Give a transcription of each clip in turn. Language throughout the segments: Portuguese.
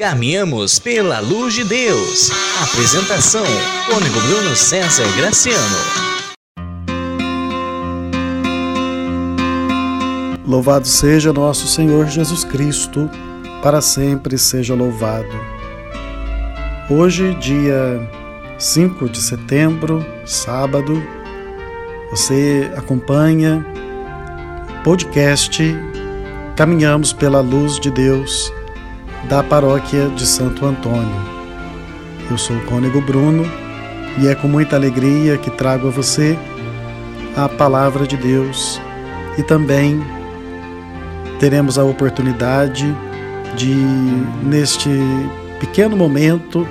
Caminhamos pela luz de Deus. Apresentação: Cônigo Bruno César Graciano. Louvado seja nosso Senhor Jesus Cristo, para sempre seja louvado. Hoje, dia 5 de setembro, sábado, você acompanha o podcast Caminhamos pela Luz de Deus da paróquia de Santo Antônio. Eu sou o Cônego Bruno e é com muita alegria que trago a você a palavra de Deus e também teremos a oportunidade de, neste pequeno momento,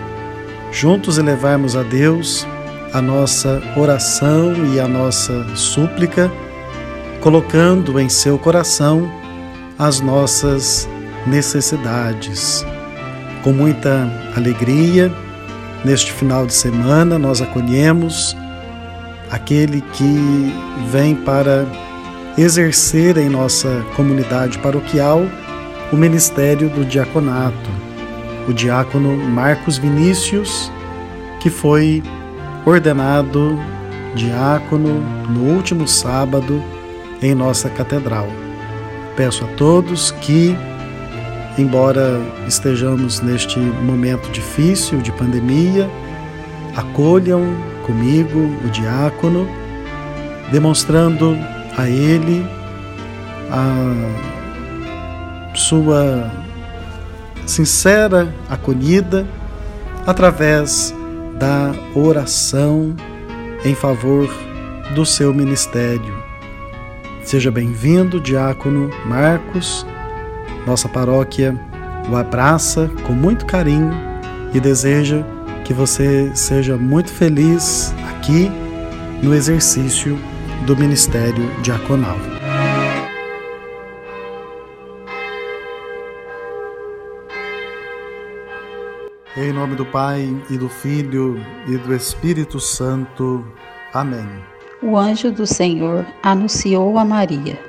juntos elevarmos a Deus a nossa oração e a nossa súplica, colocando em seu coração as nossas necessidades. Com muita alegria, neste final de semana, nós acolhemos aquele que vem para exercer em nossa comunidade paroquial o ministério do diaconato, o diácono Marcos Vinícius, que foi ordenado diácono no último sábado em nossa catedral. Peço a todos que embora estejamos neste momento difícil de pandemia, acolham comigo o diácono, demonstrando a ele a sua sincera acolhida através da oração em favor do seu ministério. Seja bem-vindo, diácono Marcos nossa paróquia o abraça com muito carinho e deseja que você seja muito feliz aqui no exercício do ministério diaconal. Em nome do Pai e do Filho e do Espírito Santo. Amém. O anjo do Senhor anunciou a Maria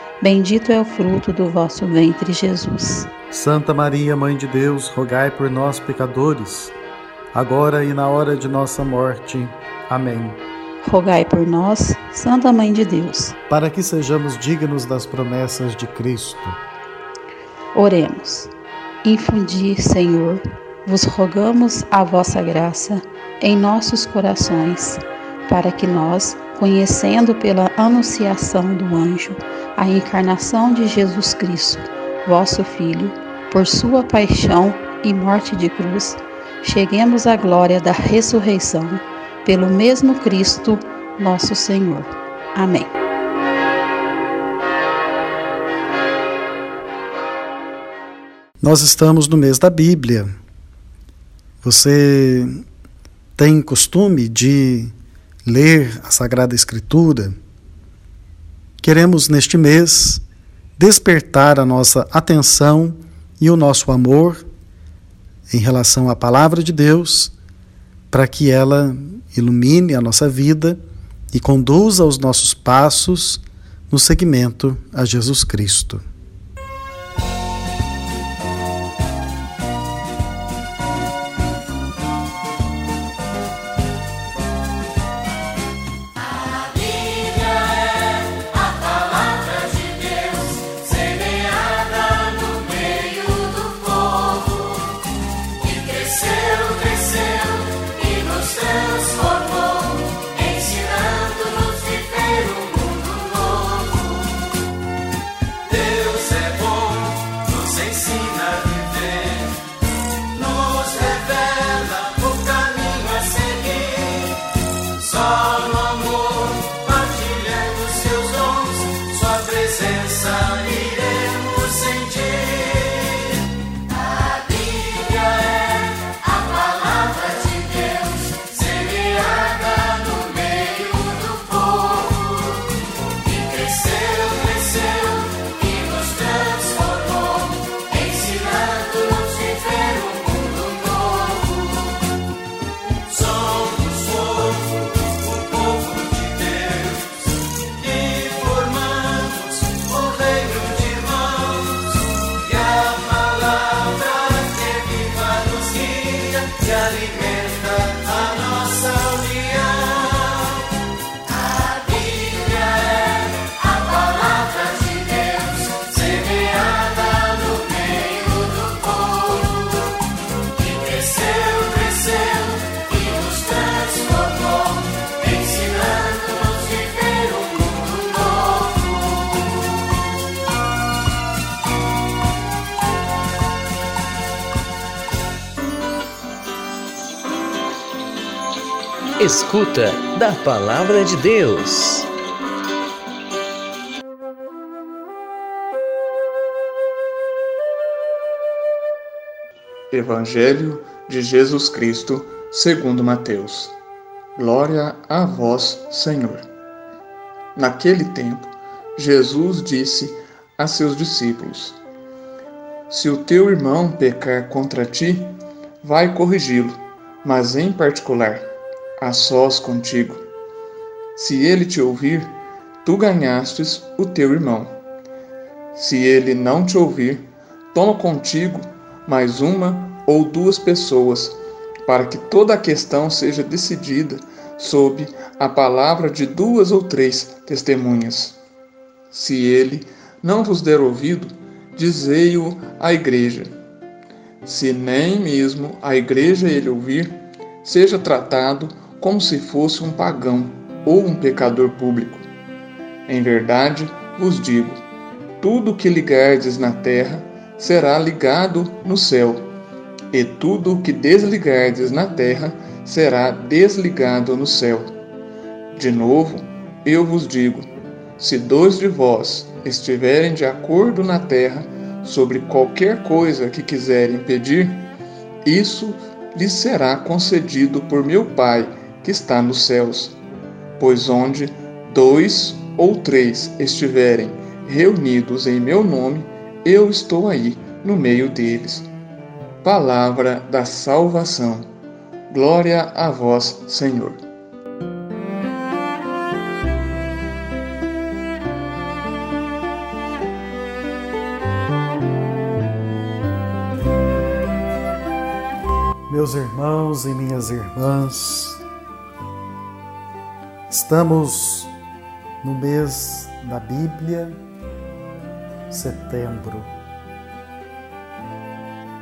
Bendito é o fruto do vosso ventre, Jesus. Santa Maria, Mãe de Deus, rogai por nós, pecadores, agora e na hora de nossa morte. Amém. Rogai por nós, Santa Mãe de Deus, para que sejamos dignos das promessas de Cristo. Oremos. Infundi, Senhor, vos rogamos a vossa graça em nossos corações, para que nós, conhecendo pela anunciação do anjo, a encarnação de Jesus Cristo, vosso Filho, por sua paixão e morte de cruz, cheguemos à glória da ressurreição, pelo mesmo Cristo, nosso Senhor. Amém. Nós estamos no mês da Bíblia. Você tem costume de ler a Sagrada Escritura? Queremos neste mês despertar a nossa atenção e o nosso amor em relação à palavra de Deus, para que ela ilumine a nossa vida e conduza os nossos passos no seguimento a Jesus Cristo. Escuta da Palavra de Deus. Evangelho de Jesus Cristo, segundo Mateus. Glória a vós, Senhor. Naquele tempo, Jesus disse a seus discípulos: Se o teu irmão pecar contra ti, vai corrigi-lo, mas em particular, a sós contigo. Se ele te ouvir, tu ganhastes o teu irmão. Se ele não te ouvir, toma contigo mais uma ou duas pessoas, para que toda a questão seja decidida sob a palavra de duas ou três testemunhas. Se ele não vos der ouvido, dizei-o à igreja. Se nem mesmo a igreja ele ouvir, seja tratado como se fosse um pagão ou um pecador público. Em verdade vos digo: tudo que ligardes na terra será ligado no céu, e tudo que desligardes na terra será desligado no céu. De novo, eu vos digo: se dois de vós estiverem de acordo na terra sobre qualquer coisa que quiserem pedir, isso lhes será concedido por meu Pai que está nos céus. Pois onde dois ou três estiverem reunidos em meu nome, eu estou aí no meio deles. Palavra da salvação. Glória a vós, Senhor. Meus irmãos e minhas irmãs, estamos no mês da Bíblia, setembro.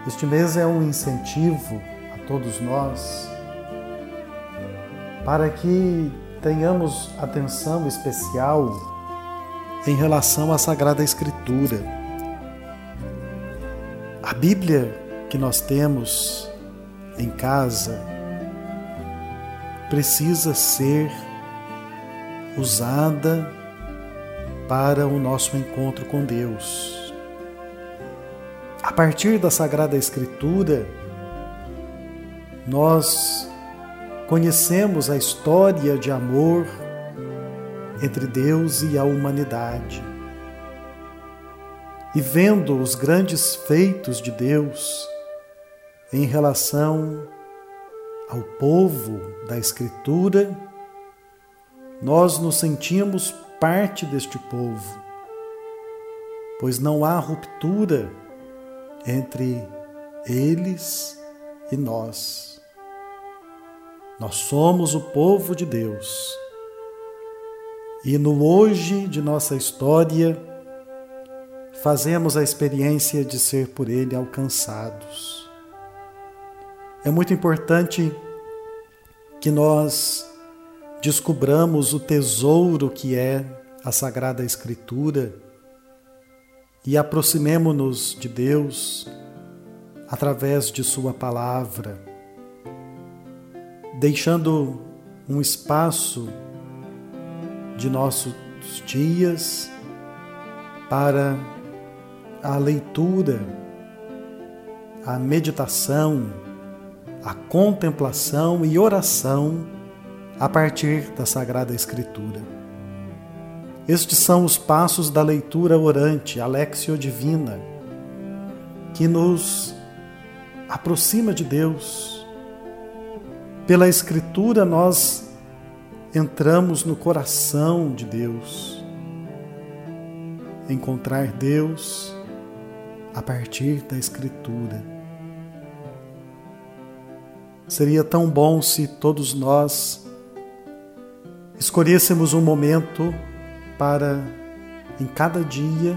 Este mês é um incentivo a todos nós para que tenhamos atenção especial em relação à Sagrada Escritura. A Bíblia que nós temos em casa precisa ser usada para o nosso encontro com Deus. A partir da Sagrada Escritura, nós conhecemos a história de amor entre Deus e a humanidade. E vendo os grandes feitos de Deus em relação ao povo da Escritura, nós nos sentimos parte deste povo, pois não há ruptura entre eles e nós. Nós somos o povo de Deus. E no hoje de nossa história, fazemos a experiência de ser por Ele alcançados. É muito importante que nós descubramos o tesouro que é a Sagrada Escritura e aproximemo-nos de Deus através de Sua palavra, deixando um espaço de nossos dias para a leitura, a meditação, a contemplação e oração a partir da Sagrada Escritura. Estes são os passos da leitura orante, Alexio Divina, que nos aproxima de Deus. Pela Escritura nós entramos no coração de Deus. Encontrar Deus a partir da Escritura. Seria tão bom se todos nós escolhêssemos um momento para, em cada dia,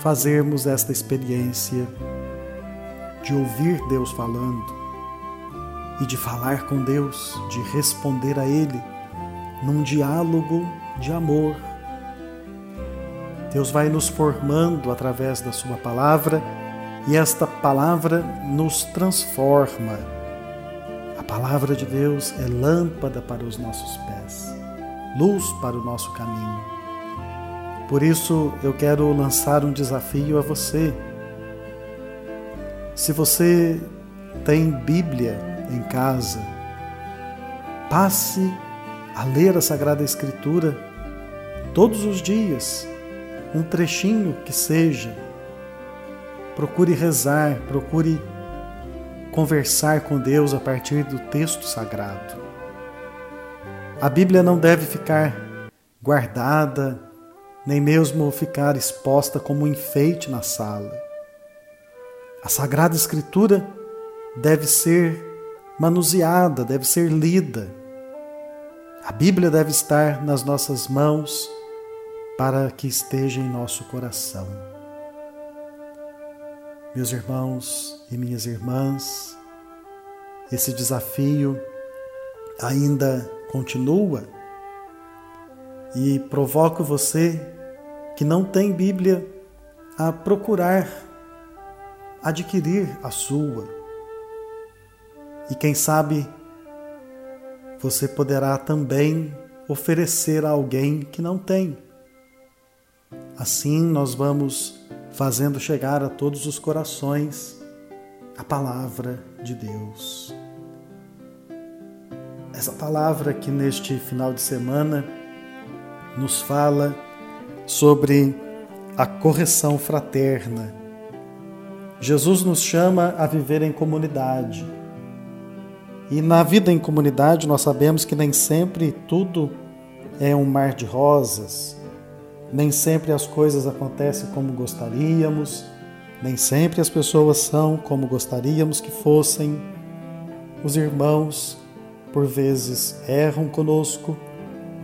fazermos esta experiência de ouvir Deus falando e de falar com Deus, de responder a Ele num diálogo de amor. Deus vai nos formando através da Sua palavra e esta palavra nos transforma palavra de Deus é lâmpada para os nossos pés, luz para o nosso caminho. Por isso eu quero lançar um desafio a você. Se você tem Bíblia em casa, passe a ler a Sagrada Escritura todos os dias, um trechinho que seja. Procure rezar, procure conversar com Deus a partir do texto sagrado. A Bíblia não deve ficar guardada, nem mesmo ficar exposta como um enfeite na sala. A Sagrada Escritura deve ser manuseada, deve ser lida. A Bíblia deve estar nas nossas mãos para que esteja em nosso coração. Meus irmãos e minhas irmãs, esse desafio ainda continua e provoco você que não tem Bíblia a procurar adquirir a sua. E quem sabe você poderá também oferecer a alguém que não tem. Assim nós vamos fazendo chegar a todos os corações a palavra de Deus. Essa palavra que neste final de semana nos fala sobre a correção fraterna. Jesus nos chama a viver em comunidade. E na vida em comunidade nós sabemos que nem sempre tudo é um mar de rosas, nem sempre as coisas acontecem como gostaríamos, nem sempre as pessoas são como gostaríamos que fossem. Os irmãos, por vezes, erram conosco,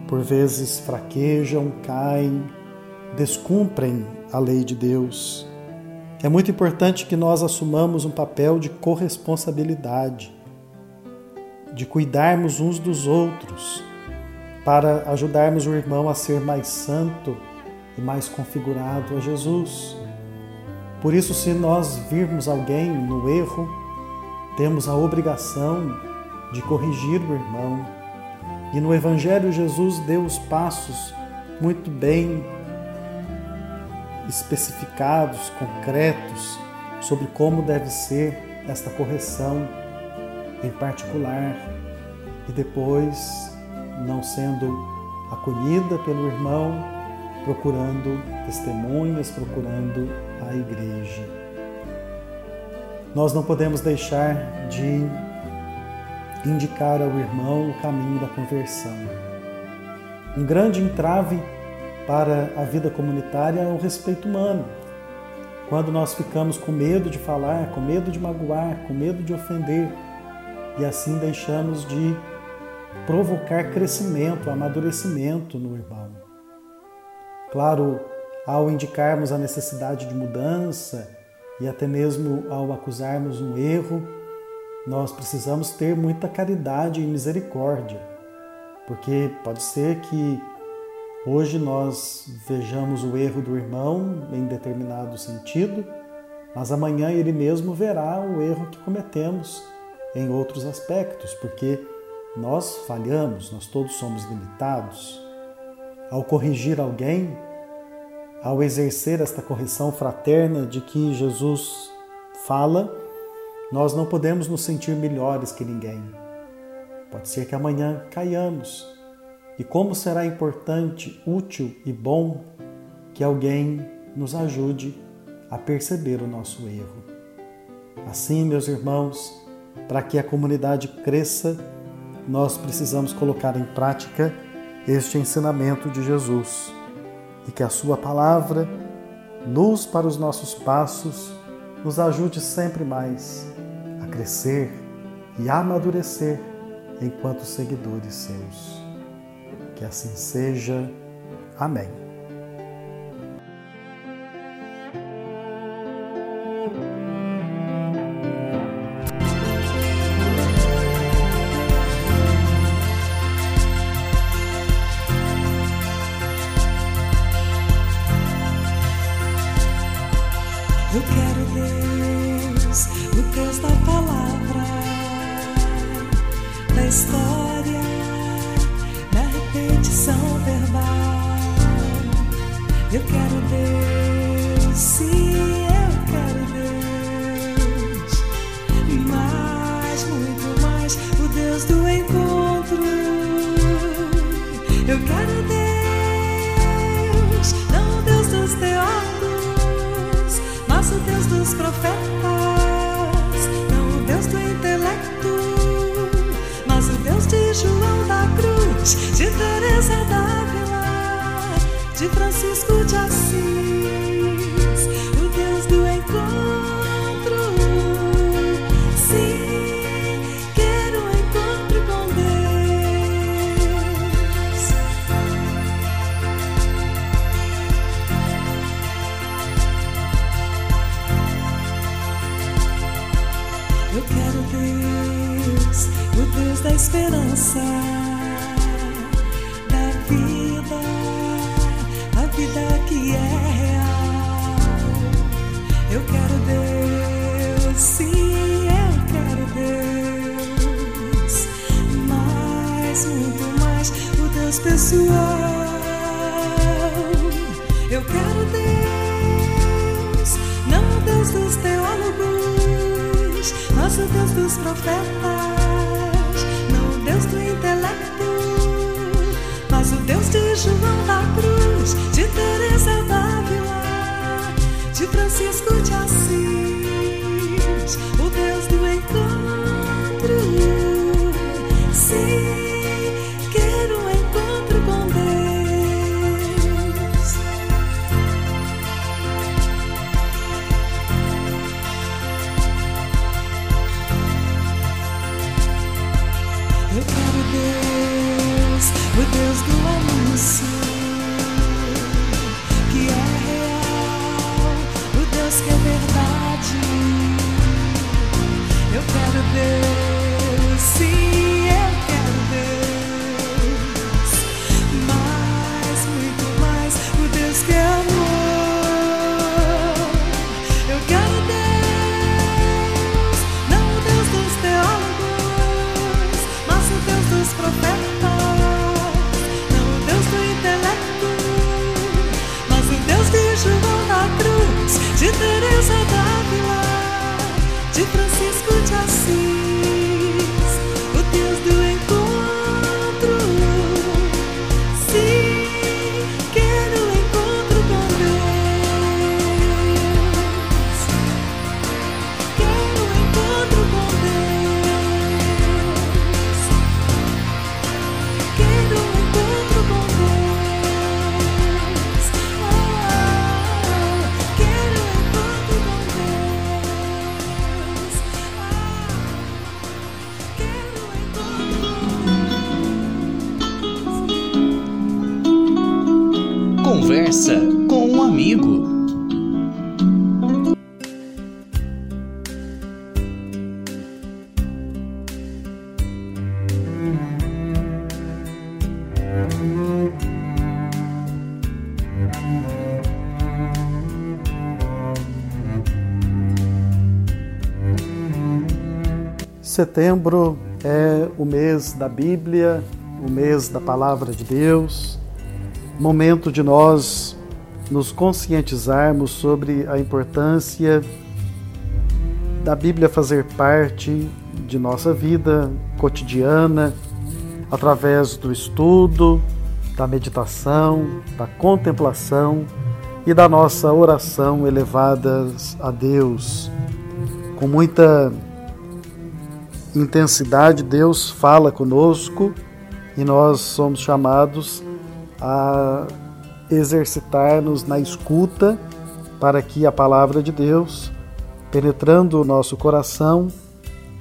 por vezes fraquejam, caem, descumprem a lei de Deus. É muito importante que nós assumamos um papel de corresponsabilidade, de cuidarmos uns dos outros, para ajudarmos o irmão a ser mais santo e mais configurado a Jesus. Por isso, se nós virmos alguém no erro, temos a obrigação de corrigir o irmão. E no Evangelho, Jesus deu os passos muito bem especificados, concretos, sobre como deve ser esta correção em particular. E depois, não sendo acolhida pelo irmão, procurando testemunhas, procurando a igreja. Nós não podemos deixar de indicar ao irmão o caminho da conversão. Um grande entrave para a vida comunitária é o respeito humano. Quando nós ficamos com medo de falar, com medo de magoar, com medo de ofender, e assim deixamos de provocar crescimento, amadurecimento no irmão. Claro, ao indicarmos a necessidade de mudança e até mesmo ao acusarmos um erro, nós precisamos ter muita caridade e misericórdia, porque pode ser que hoje nós vejamos o erro do irmão em determinado sentido, mas amanhã ele mesmo verá o erro que cometemos em outros aspectos, porque nós falhamos, nós todos somos limitados. Ao corrigir alguém, ao exercer esta correção fraterna de que Jesus fala, nós não podemos nos sentir melhores que ninguém. Pode ser que amanhã caiamos. E como será importante, útil e bom que alguém nos ajude a perceber o nosso erro. Assim, meus irmãos, para que a comunidade cresça, nós precisamos colocar em prática este ensinamento de Jesus e que a Sua palavra, luz para os nossos passos, nos ajude sempre mais a crescer e a amadurecer enquanto seguidores seus. Que assim seja. Amém. Eu quero, Deus, o Deus da palavra, história da repetição verbal. Eu quero Deus, o Deus dos profetas. João da Cruz, de Teresa d'Ávila, de Francisco de Assis, mas o Deus dos profetas. João da Cruz, de Teresa d'Ávila, de Francisco de Assis, João da Cruz, de Teresa d'Ávila, de Francisco Setembro é o mês da Bíblia, o mês da Palavra de Deus, momento de nós nos conscientizarmos sobre a importância da Bíblia fazer parte de nossa vida cotidiana, através do estudo, da meditação, da contemplação e da nossa oração elevadas a Deus. Com muita intensidade, Deus fala conosco e nós somos chamados a exercitar-nos na escuta para que a palavra de Deus, penetrando o nosso coração,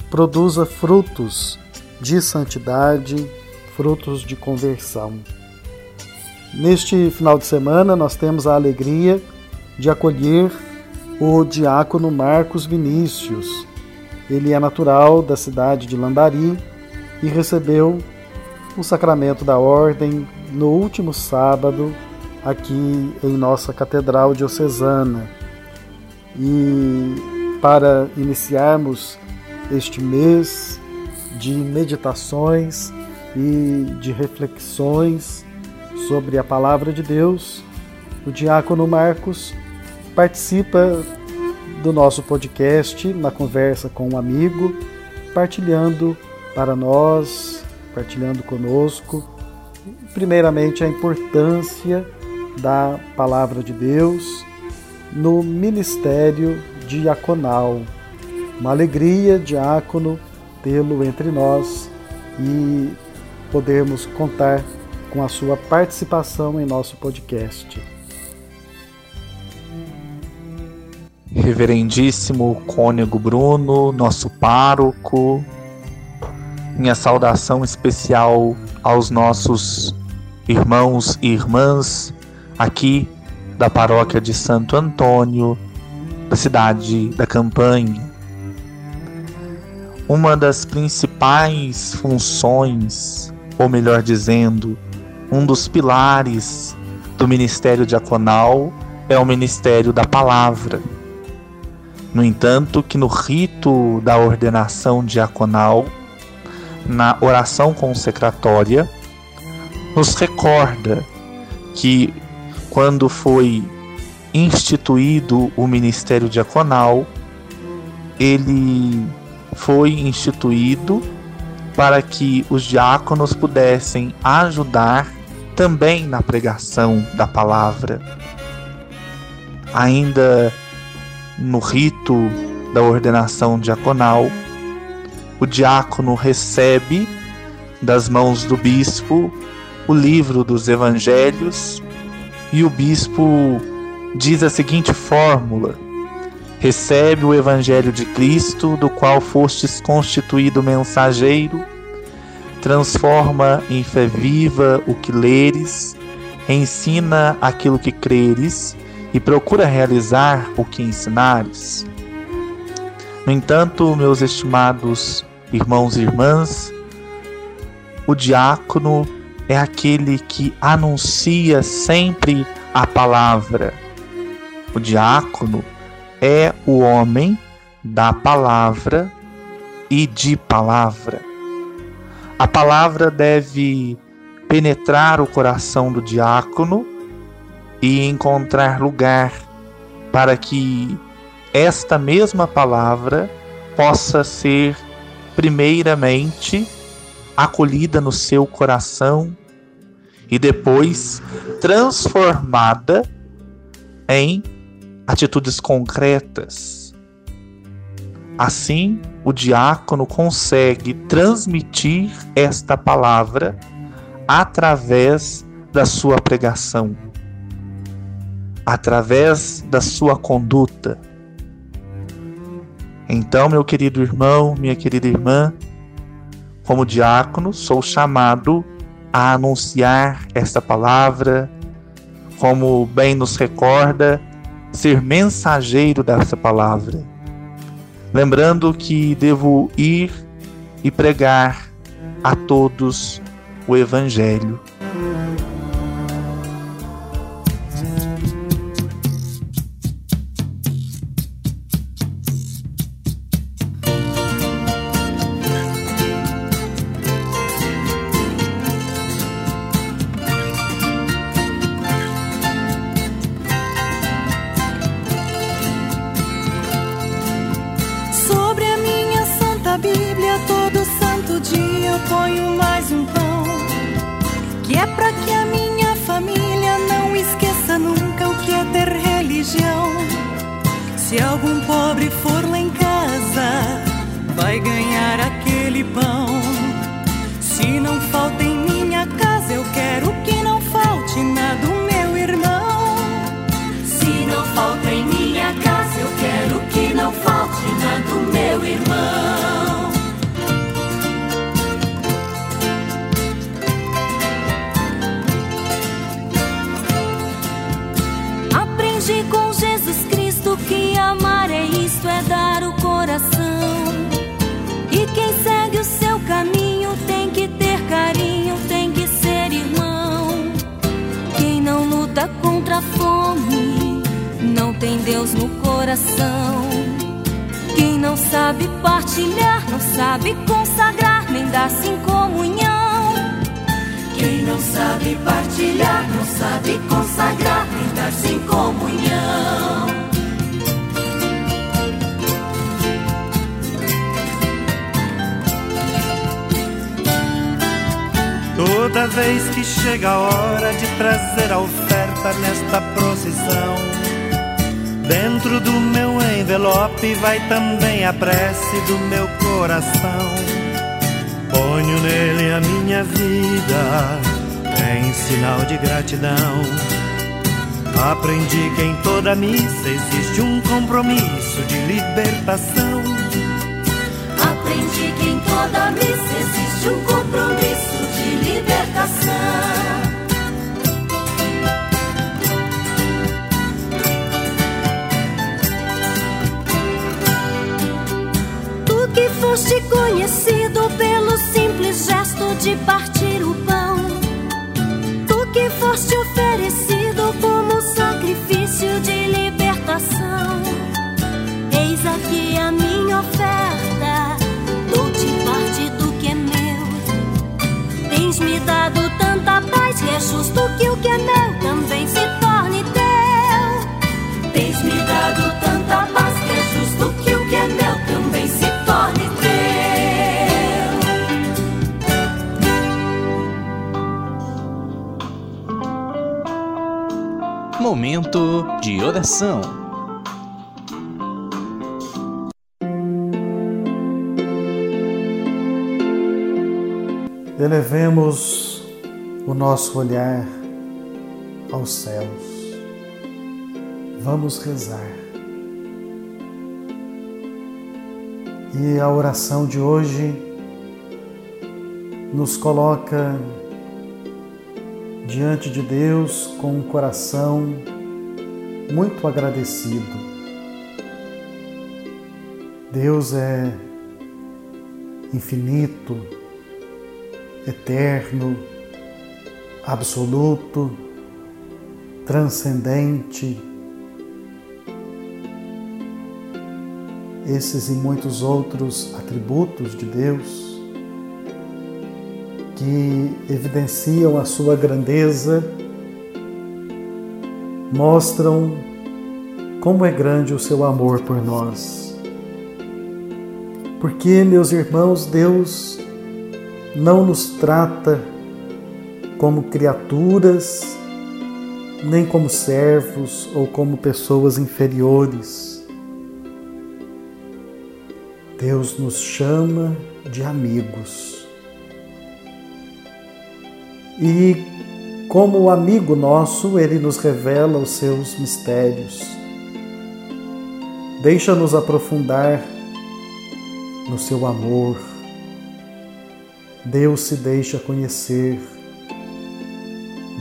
produza frutos de santidade, frutos de conversão. Neste final de semana, nós temos a alegria de acolher o diácono Marcos Vinícius. Ele é natural da cidade de Lambari e recebeu o sacramento da ordem no último sábado aqui em nossa Catedral Diocesana. E para iniciarmos este mês de meditações e de reflexões sobre a palavra de Deus, o diácono Marcos participa do nosso podcast na conversa com um amigo, partilhando para nós, partilhando conosco, primeiramente a importância da palavra de Deus no ministério diaconal. Uma alegria, diácono, tê-lo entre nós e podermos contar com a sua participação em nosso podcast. Reverendíssimo Cônego Bruno, nosso pároco, minha saudação especial aos nossos irmãos e irmãs aqui da paróquia de Santo Antônio, da cidade da Campanha. Uma das principais funções, ou melhor dizendo, um dos pilares do ministério diaconal é o ministério da palavra. No entanto, que no rito da ordenação diaconal, na oração consecratória, nos recorda que quando foi instituído o ministério diaconal, ele foi instituído para que os diáconos pudessem ajudar também na pregação da palavra. Ainda no rito da ordenação diaconal, o diácono recebe das mãos do bispo o livro dos evangelhos e o bispo diz a seguinte fórmula: Recebe o Evangelho de Cristo, do qual fostes constituído mensageiro, transforma em fé viva o que leres, ensina aquilo que creres e procura realizar o que ensinares. No entanto, meus estimados irmãos e irmãs, o diácono é aquele que anuncia sempre a palavra. O diácono é o homem da palavra e de palavra. A palavra deve penetrar o coração do diácono e encontrar lugar para que esta mesma palavra possa ser primeiramente acolhida no seu coração e depois transformada em atitudes concretas. Assim, o diácono consegue transmitir esta palavra através da sua pregação, através da sua conduta. Então, meu querido irmão, minha querida irmã, como diácono, sou chamado a anunciar esta palavra, como bem nos recorda, ser mensageiro dessa palavra. Lembrando que devo ir e pregar a todos o Evangelho. Deus no coração. Quem não sabe partilhar, não sabe consagrar, nem dar-se em comunhão. Quem não sabe partilhar, não sabe consagrar, nem dar-se em comunhão. Toda vez que chega a hora de trazer a oferta nesta procissão, dentro do meu envelope vai também a prece do meu coração. Ponho nele a minha vida em sinal de gratidão. Aprendi que em toda missa existe um compromisso de libertação. Aprendi que em toda missa existe um compromisso de libertação. Que foste conhecido pelo simples gesto de partir o pão. Tu que foste oferecido como sacrifício de libertação. Eis aqui a minha oferta. Dou-te parte do que é meu. Tens me dado tanta paz que é justo que o que é meu também se torne Momento de oração. Elevemos o nosso olhar aos céus. Vamos rezar. E a oração de hoje nos coloca diante de Deus com um coração muito agradecido. Deus é infinito, eterno, absoluto, transcendente. Esses e muitos outros atributos de Deus que evidenciam a sua grandeza, mostram como é grande o seu amor por nós. Porque, meus irmãos, Deus não nos trata como criaturas, nem como servos ou como pessoas inferiores. Deus nos chama de amigos. E, como amigo nosso, Ele nos revela os seus mistérios. Deixa-nos aprofundar no seu amor. Deus se deixa conhecer.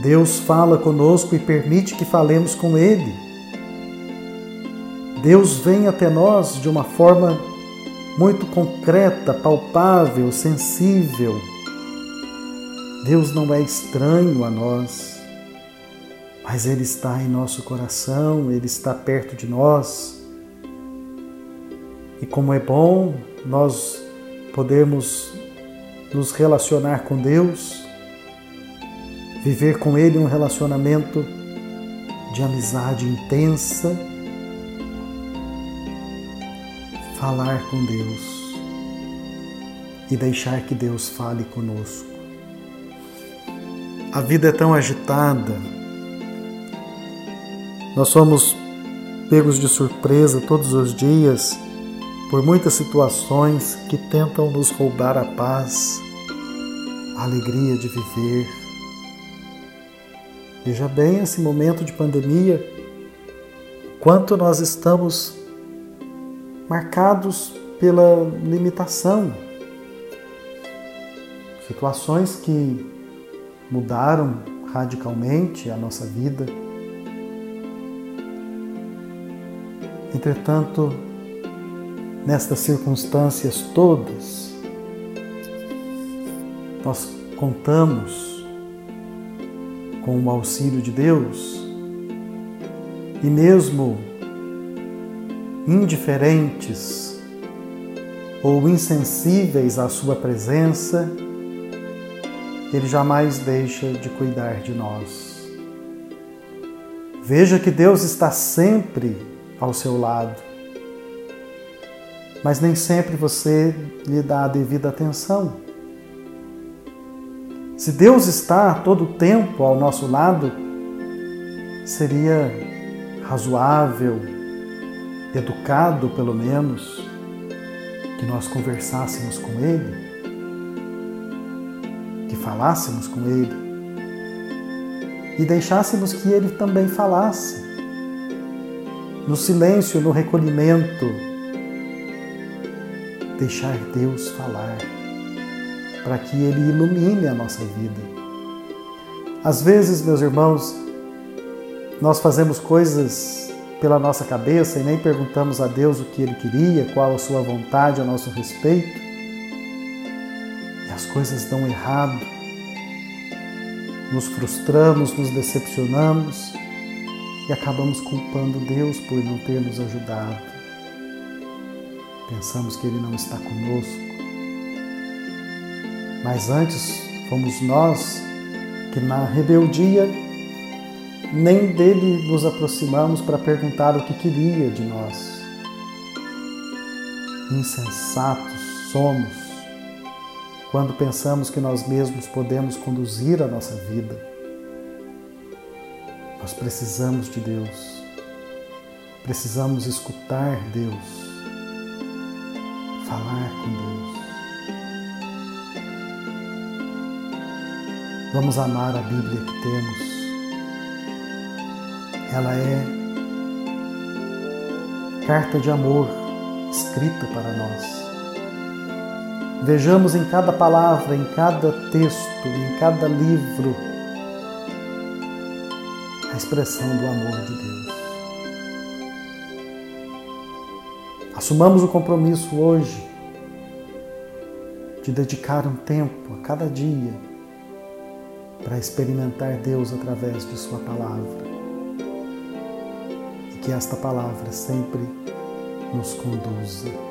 Deus fala conosco e permite que falemos com Ele. Deus vem até nós de uma forma muito concreta, palpável, sensível. Deus não é estranho a nós, mas Ele está em nosso coração, Ele está perto de nós. E como é bom nós podermos nos relacionar com Deus, viver com Ele um relacionamento de amizade intensa, falar com Deus e deixar que Deus fale conosco. A vida é tão agitada, nós somos pegos de surpresa todos os dias por muitas situações que tentam nos roubar a paz, a alegria de viver. Veja bem esse momento de pandemia, quanto nós estamos marcados pela limitação. Situações que mudaram radicalmente a nossa vida. Entretanto, nestas circunstâncias todas, nós contamos com o auxílio de Deus e mesmo indiferentes ou insensíveis à Sua presença, Ele jamais deixa de cuidar de nós. Veja que Deus está sempre ao seu lado, mas nem sempre você lhe dá a devida atenção. Se Deus está todo tempo ao nosso lado, seria razoável, educado pelo menos, que nós conversássemos com Ele, falássemos com Ele e deixássemos que Ele também falasse. No silêncio, no recolhimento, deixar Deus falar, para que Ele ilumine a nossa vida. Às vezes, meus irmãos, nós fazemos coisas pela nossa cabeça e nem perguntamos a Deus o que Ele queria, qual a Sua vontade a nosso respeito, e as coisas dão errado. Nos frustramos, nos decepcionamos e acabamos culpando Deus por não ter nos ajudado. Pensamos que Ele não está conosco. Mas antes fomos nós que, na rebeldia, nem dele nos aproximamos para perguntar o que queria de nós. Insensatos somos quando pensamos que nós mesmos podemos conduzir a nossa vida. Nós precisamos de Deus, precisamos escutar Deus, falar com Deus. Vamos amar a Bíblia que temos ela é carta de amor escrita para nós. Vejamos em cada palavra, em cada texto, em cada livro, a expressão do amor de Deus. Assumamos o compromisso hoje de dedicar um tempo a cada dia para experimentar Deus através de Sua palavra que esta palavra sempre nos conduza.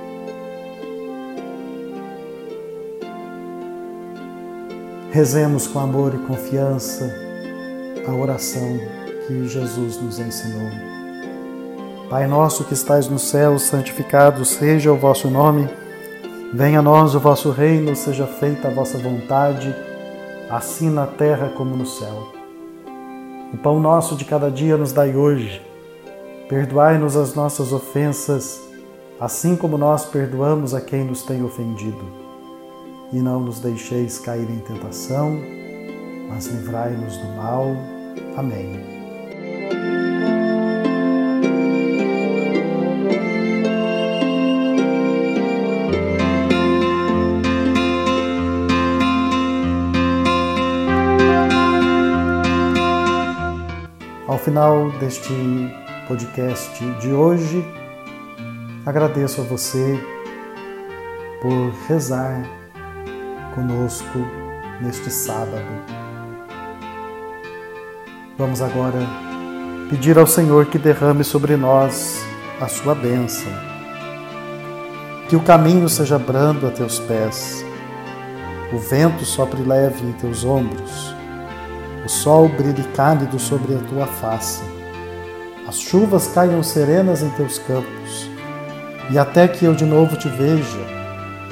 Rezemos com amor e confiança a oração que Jesus nos ensinou. Pai nosso que estais no céu, santificado seja o vosso nome. Venha a nós o vosso reino, seja feita a vossa vontade, assim na terra como no céu. O pão nosso de cada dia nos dai hoje Perdoai-nos as nossas ofensas, assim como nós perdoamos a quem nos tem ofendido. E não nos deixeis cair em tentação, mas livrai-nos do mal. Amém. Ao final deste podcast de hoje. Agradeço a você por rezar conosco neste sábado. Vamos agora pedir ao Senhor que derrame sobre nós a sua bênção. Que o caminho seja brando a teus pés, o vento sopre leve em teus ombros, o sol brilhe cálido sobre a tua face as chuvas caiam serenas em teus campos, e até que eu de novo te veja,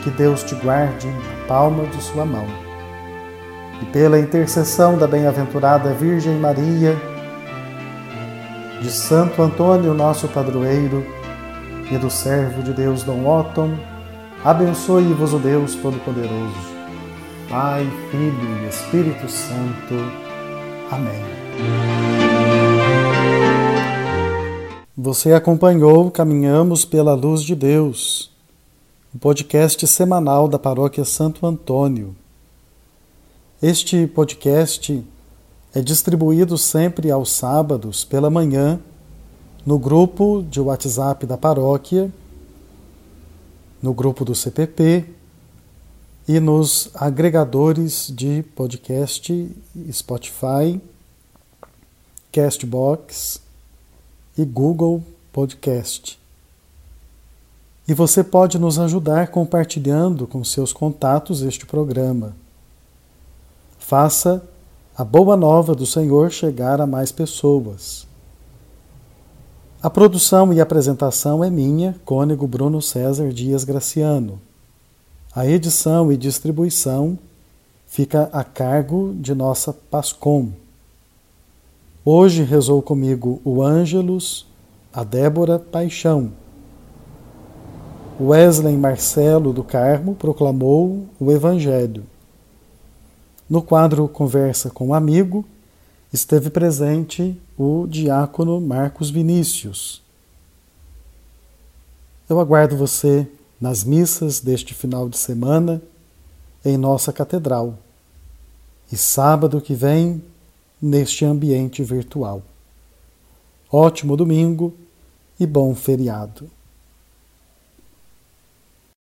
que Deus te guarde na palma de sua mão. E pela intercessão da bem-aventurada Virgem Maria, de Santo Antônio, nosso padroeiro, e do servo de Deus Dom Otton, abençoe-vos o Deus Todo-Poderoso, Pai, Filho e Espírito Santo. Amém. Você acompanhou Caminhamos pela Luz de Deus, o podcast semanal da Paróquia Santo Antônio. Este podcast é distribuído sempre aos sábados pela manhã no grupo de WhatsApp da paróquia, no grupo do CPP e nos agregadores de podcast Spotify, Castbox e Google Podcast. E você pode nos ajudar compartilhando com seus contatos este programa. Faça a boa nova do Senhor chegar a mais pessoas. A produção e apresentação é minha, Cônego Bruno César Dias Graciano. A edição e distribuição fica a cargo de nossa Pascom. Hoje rezou comigo o Ângelus, a Débora Paixão. Wesley Marcelo do Carmo proclamou o Evangelho. No quadro Conversa com um Amigo, esteve presente o diácono Marcos Vinícius. Eu aguardo você nas missas deste final de semana em nossa catedral e sábado que vem neste ambiente virtual. Ótimo domingo e bom feriado.